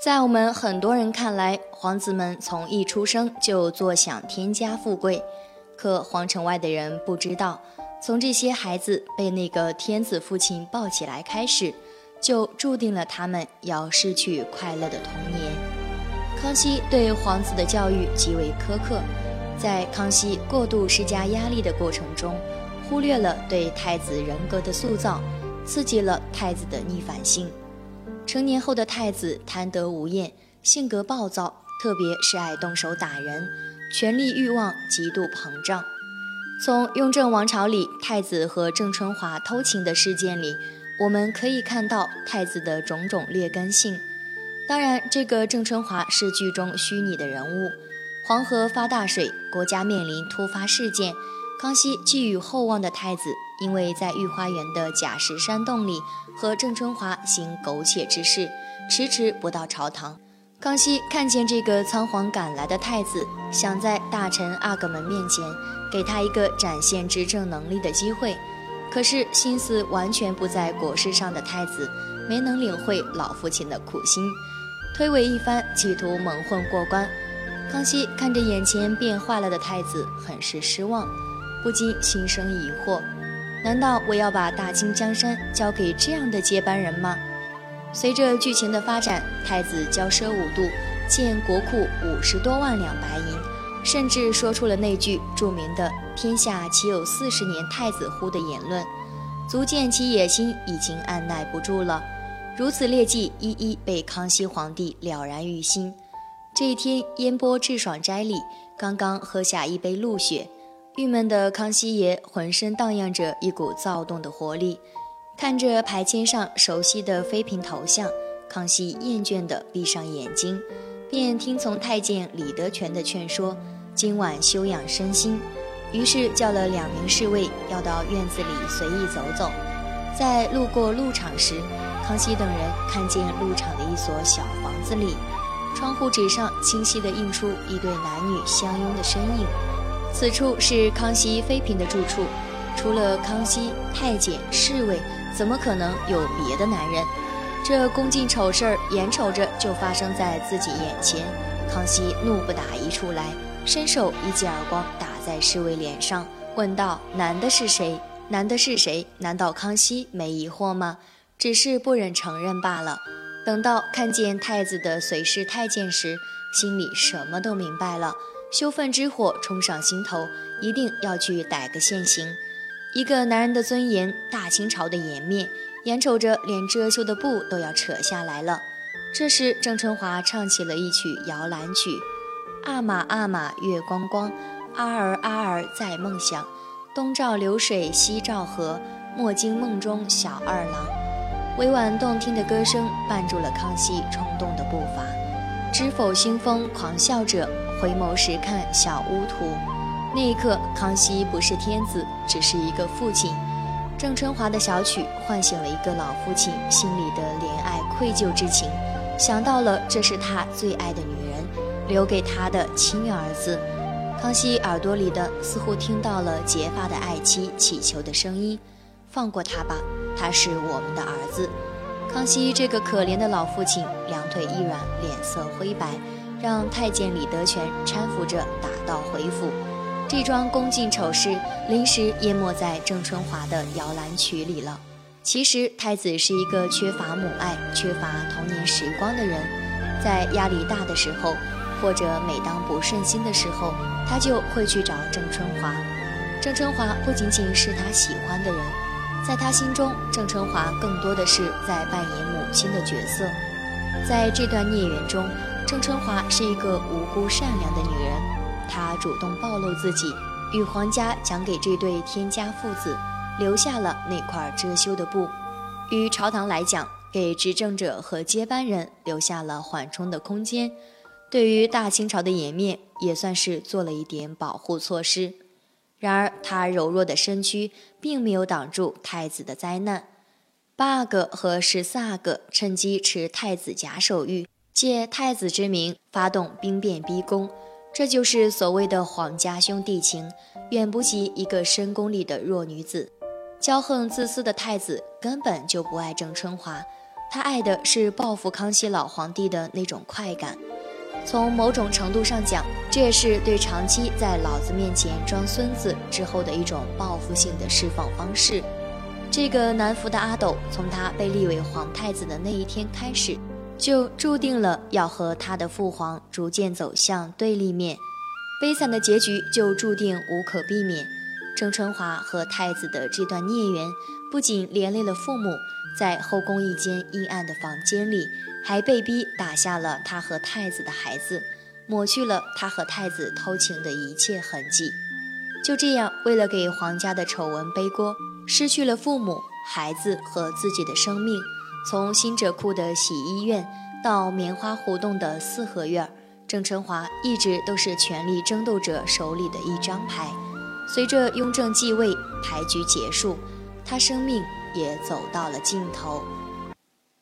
在我们很多人看来，皇子们从一出生就坐享天家富贵。可皇城外的人不知道，从这些孩子被那个天子父亲抱起来开始，就注定了他们要失去快乐的童年。康熙对皇子的教育极为苛刻，在康熙过度施加压力的过程中，忽略了对太子人格的塑造，刺激了太子的逆反性。成年后的太子贪得无厌，性格暴躁，特别是爱动手打人，权力欲望极度膨胀。从雍正王朝里太子和郑春华偷情的事件里，我们可以看到太子的种种劣根性。当然，这个郑春华是剧中虚拟的人物。黄河发大水，国家面临突发事件，康熙寄予厚望的太子，因为在御花园的假石山洞里。和郑春华行苟且之事，迟迟不到朝堂。康熙看见这个仓皇赶来的太子，想在大臣阿哥们面前给他一个展现执政能力的机会，可是心思完全不在国事上的太子，没能领会老父亲的苦心，推诿一番，企图蒙混过关。康熙看着眼前变坏了的太子，很是失望，不禁心生疑惑。难道我要把大清江山交给这样的接班人吗？随着剧情的发展，太子骄奢无度，建国库五十多万两白银，甚至说出了那句著名的“天下岂有四十年太子乎”的言论，足见其野心已经按耐不住了。如此劣迹一一被康熙皇帝了然于心。这一天，烟波致爽斋里，刚刚喝下一杯露雪。郁闷的康熙爷浑身荡漾着一股躁动的活力，看着牌签上熟悉的妃嫔头像，康熙厌倦地闭上眼睛，便听从太监李德全的劝说，今晚休养身心。于是叫了两名侍卫，要到院子里随意走走。在路过鹿场时，康熙等人看见鹿场的一所小房子里，窗户纸上清晰地印出一对男女相拥的身影。此处是康熙妃嫔的住处，除了康熙、太监、侍卫，怎么可能有别的男人？这宫禁丑事儿眼瞅着就发生在自己眼前，康熙怒不打一处来，伸手一记耳光打在侍卫脸上，问道：“男的是谁？男的是谁？难道康熙没疑惑吗？只是不忍承认罢了。等到看见太子的随侍太监时，心里什么都明白了。”羞愤之火冲上心头，一定要去逮个现行。一个男人的尊严，大清朝的颜面，眼瞅着连遮羞的布都要扯下来了。这时，郑春华唱起了一曲摇篮曲：阿玛阿玛月光光，阿儿阿儿在梦想。东照流水西照河，莫惊梦中小二郎。委婉动听的歌声伴住了康熙冲动的步伐。知否兴风狂笑着？回眸时看小乌图，那一刻，康熙不是天子，只是一个父亲。郑春华的小曲唤醒了一个老父亲心里的怜爱愧疚之情，想到了这是他最爱的女人，留给他的亲儿子。康熙耳朵里的似乎听到了结发的爱妻祈求的声音：“放过他吧，他是我们的儿子。”康熙这个可怜的老父亲，两腿一软，脸色灰白。让太监李德全搀扶着打道回府，这桩宫禁丑事临时淹没在郑春华的摇篮曲里了。其实太子是一个缺乏母爱、缺乏童年时光的人，在压力大的时候，或者每当不顺心的时候，他就会去找郑春华。郑春华不仅仅是他喜欢的人，在他心中，郑春华更多的是在扮演母亲的角色。在这段孽缘中。郑春华是一个无辜善良的女人，她主动暴露自己，与皇家讲给这对天家父子留下了那块遮羞的布，与朝堂来讲，给执政者和接班人留下了缓冲的空间，对于大清朝的颜面也算是做了一点保护措施。然而，她柔弱的身躯并没有挡住太子的灾难，八阿哥和十四阿哥趁机持太子假手谕。借太子之名发动兵变逼宫，这就是所谓的皇家兄弟情，远不及一个深宫里的弱女子。骄横自私的太子根本就不爱郑春华，他爱的是报复康熙老皇帝的那种快感。从某种程度上讲，这也是对长期在老子面前装孙子之后的一种报复性的释放方式。这个南服的阿斗，从他被立为皇太子的那一天开始，就注定了要和他的父皇逐渐走向对立面，悲惨的结局就注定无可避免。郑春华和太子的这段孽缘，不仅连累了父母，在后宫一间阴暗的房间里。还被逼打下了他和太子的孩子，抹去了他和太子偷情的一切痕迹。就这样，为了给皇家的丑闻背锅，失去了父母、孩子和自己的生命。从新者库的洗衣院到棉花胡同的四合院，郑春华一直都是权力争斗者手里的一张牌。随着雍正继位，牌局结束，他生命也走到了尽头。